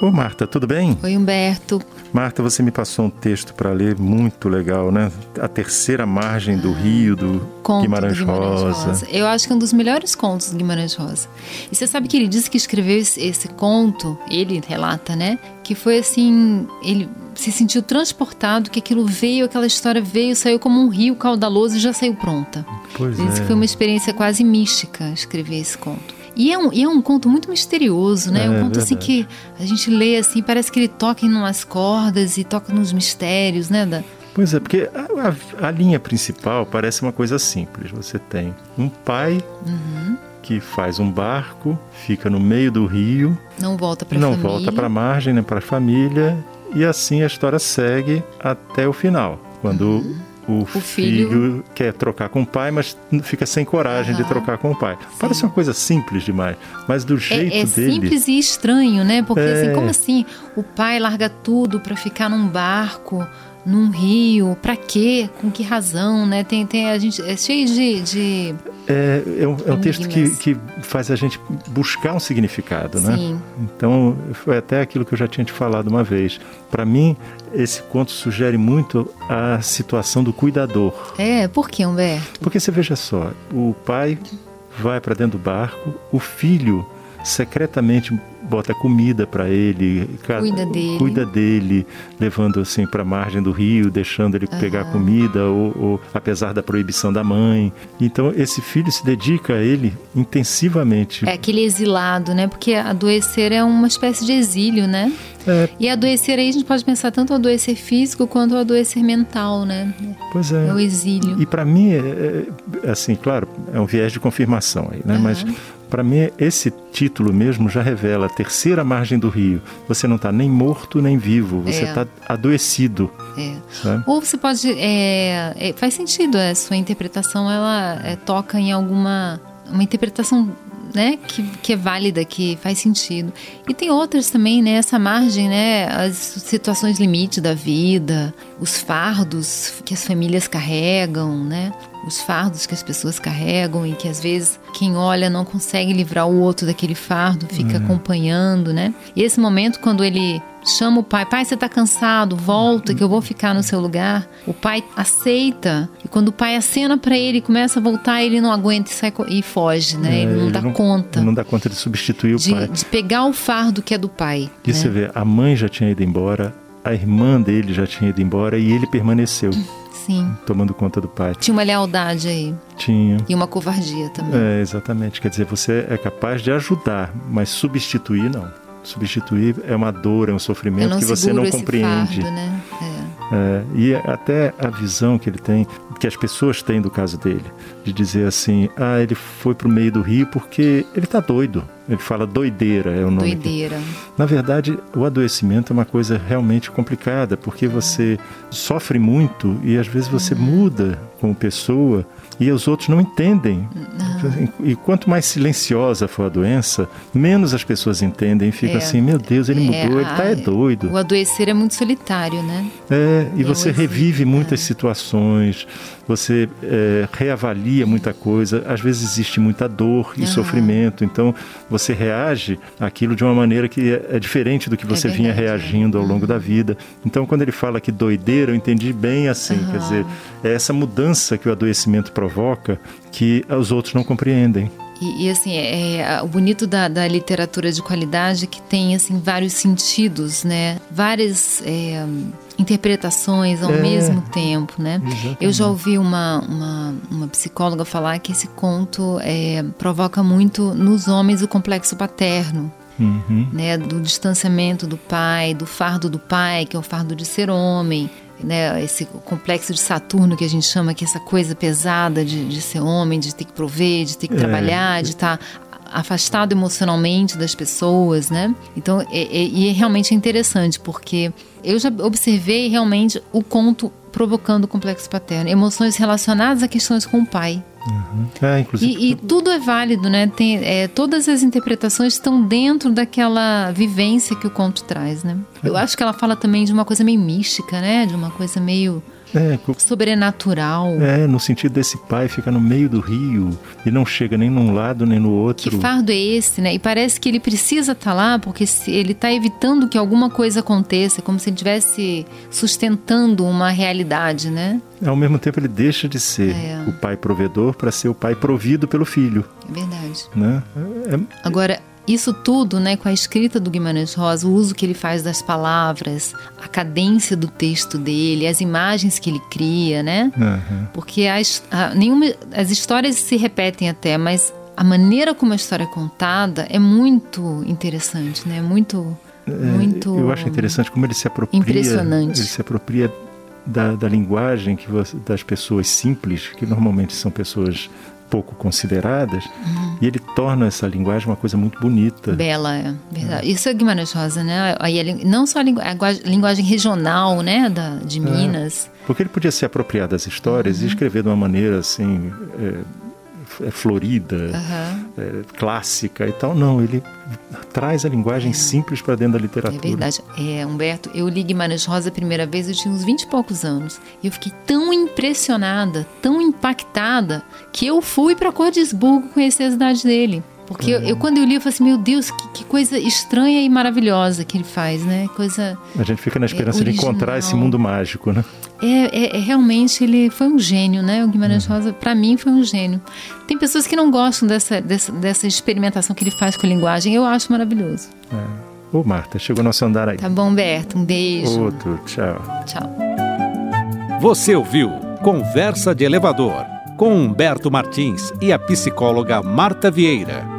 Ô Marta, tudo bem? Oi, Humberto. Marta, você me passou um texto para ler muito legal, né? A terceira margem do rio do Guimarães, do Guimarães Rosa. Rosa. Eu acho que é um dos melhores contos do Guimarães Rosa. E você sabe que ele disse que escreveu esse, esse conto, ele relata, né? Que foi assim, ele se sentiu transportado, que aquilo veio, aquela história veio, saiu como um rio caudaloso e já saiu pronta. Pois disse é. que foi uma experiência quase mística escrever esse conto. E é um, e é um conto muito misterioso, né? É, um conto assim que a gente lê assim, parece que ele toca em umas cordas e toca nos mistérios, né? Da, Pois é, porque a, a- a linha principal parece uma coisa simples. Você tem um pai Uhum. que faz um barco, fica no meio do rio, não volta pra não família. volta para a margem, nem para a família, e assim a história segue até o final, quando o, filho... filho- quer trocar com o pai, mas fica sem coragem de Aham. trocar com o pai. Parece uma coisa simples demais, mas do jeito É, é dele. simples e estranho, né? Porque É. assim, como assim o pai larga tudo pra ficar num barco, num rio? Pra quê? Com que razão, né? Tem, tem a gente é cheio de, de É, é um, é um texto que, que faz a gente buscar um significado, né? Sim. Então, foi até aquilo que eu já tinha te falado uma vez. Para mim, esse conto sugere muito a situação do cuidador. É, por que, Humberto? Porque você veja só, o pai vai para dentro do barco, o filho secretamente bota comida para ele, Cuida dele. cuida dele, levando assim para a margem do rio, deixando ele pegar comida, ou, ou apesar da proibição da mãe. Então esse filho se dedica a ele intensivamente. É aquele exilado, né? Porque adoecer é uma espécie de exílio, né? É, E adoecer aí a gente pode pensar tanto adoecer físico quanto adoecer mental, né? pois é. É o exílio. E para mim, é, é, assim, claro, é um viés de confirmação aí, né? Mas para mim, esse título mesmo já revela a terceira margem do rio. Você não está nem morto nem vivo, você É. está adoecido. É. Né? Ou você pode. é, é, faz sentido, a sua interpretação ela é, toca em alguma. Uma interpretação né, que, que é válida, que faz sentido. E tem outras também, né? Essa margem, né? As situações limite da vida, os fardos que as famílias carregam, né? Os fardos que as pessoas carregam e que às vezes quem olha não consegue livrar o outro daquele fardo, fica acompanhando, né? E esse momento quando ele chama o pai, pai, você tá cansado, volta que eu vou ficar no seu lugar. O pai aceita e quando o pai acena para ele, e começa a voltar, ele não aguenta e sai e foge, né? ele É, não dá conta Não dá conta de substituir o de, pai. de pegar o fardo que é do pai. E né? você vê, a mãe já tinha ido embora, a irmã dele já tinha ido embora e ele permaneceu Sim. tomando conta do pai. Tinha uma lealdade aí Tinha. e uma covardia também. É, exatamente. Quer dizer, você é capaz de ajudar, mas substituir não. Substituir é uma dor, é um sofrimento que você não compreende. fardo, né? É. É, e até a visão que ele tem, que as pessoas têm do caso dele, de dizer assim: ah, ele foi para o meio do rio porque ele está doido. Ele fala doideira, é o nome. Doideira. Na verdade, o adoecimento é uma coisa realmente complicada, porque você sofre muito e às vezes você muda como pessoa e os outros não entendem. E quanto mais silenciosa for a doença, menos as pessoas entendem e ficam É. assim: meu Deus, ele É, mudou, ele tá é doido. O adoecer é muito solitário, né? É, e É você revive muitas é. situações, você é, reavalia muita coisa, às vezes existe muita dor e Aham. sofrimento, então você reage àquilo de uma maneira que é, diferente do que você vinha é. reagindo ao longo da vida. Então, quando ele fala que doideira, eu entendi bem assim, quer Aham. dizer, é essa mudança que o adoecimento provoca que os outros não compreendem. E, e, assim, é, é, o bonito da, da literatura de qualidade é que tem assim vários sentidos, né? Várias é, interpretações ao É. mesmo tempo, né? Exatamente. Eu já ouvi uma, uma, uma psicóloga falar que esse conto é, provoca muito nos homens o complexo paterno. Uhum. né, do distanciamento do pai, do fardo do pai, que é o fardo de ser homem, né, esse complexo de Saturno que a gente chama que é essa coisa pesada de, de ser homem, de ter que prover, de ter que É. trabalhar, de estar afastado emocionalmente das pessoas, né? Então, é, é- e é realmente interessante porque eu já observei realmente o conto provocando o complexo paterno, emoções relacionadas a questões com o pai. É, inclusive. E, e tudo é válido, né? Tem, é, todas as interpretações estão dentro daquela vivência que o conto traz, né? Eu acho que ela fala também de uma coisa meio mística, né? De uma coisa meio é, sobrenatural. É, no sentido desse pai ficar no meio do rio e não chega nem num lado nem no outro. Que fardo é esse, né? E parece que ele precisa estar tá lá porque ele está evitando que alguma coisa aconteça, como se ele estivesse sustentando uma realidade, né? Ao mesmo tempo, ele deixa de ser é. o pai provedor para ser o pai provido pelo filho. É verdade. Né? É, Agora, isso tudo, né, com a escrita do Guimarães Rosa, o uso que ele faz das palavras, a cadência do texto dele, as imagens que ele cria, né? Uhum. Porque as, a, nenhuma, as histórias se repetem até, mas a maneira como a história é contada é muito interessante, né? Muito, é, muito. Eu acho interessante como ele se apropria. Impressionante. Ele se apropria da, da linguagem que você, das pessoas simples, que normalmente são pessoas pouco consideradas, uhum. E ele torna essa linguagem uma coisa muito bonita. Bela, é verdade. É. Isso é Guimarães Rosa, né? Aí, não só a, linguagem regional, né, da, de é. Minas. É, porque ele podia se apropriar das histórias uhum. e escrever de uma maneira assim. É, é florida, uhum. é, clássica e tal. Não, ele traz a linguagem é. simples para dentro da literatura. É verdade. É, Humberto, eu li Guimarães Rosa a primeira vez, eu tinha uns 20 e poucos anos. E eu fiquei tão impressionada, tão impactada, que eu fui para Cordisburgo conhecer a cidade dele. Porque eu, eu, quando eu li, eu falei assim, meu Deus, que, que, coisa estranha e maravilhosa que ele faz, né? Coisa. A gente fica na esperança é, de encontrar esse mundo mágico, né? É, é, é, realmente ele foi um gênio, né? O Guimarães uhum. Rosa, para mim, foi um gênio. Tem pessoas que não gostam dessa, dessa, dessa experimentação que ele faz com a linguagem. Eu acho maravilhoso. É. Ô, Marta, chegou nosso andar aí. Tá bom, Berto. Um beijo. Outro. Tchau. Tchau. Você ouviu Conversa de Elevador com Humberto Martins e a psicóloga Marta Vieira.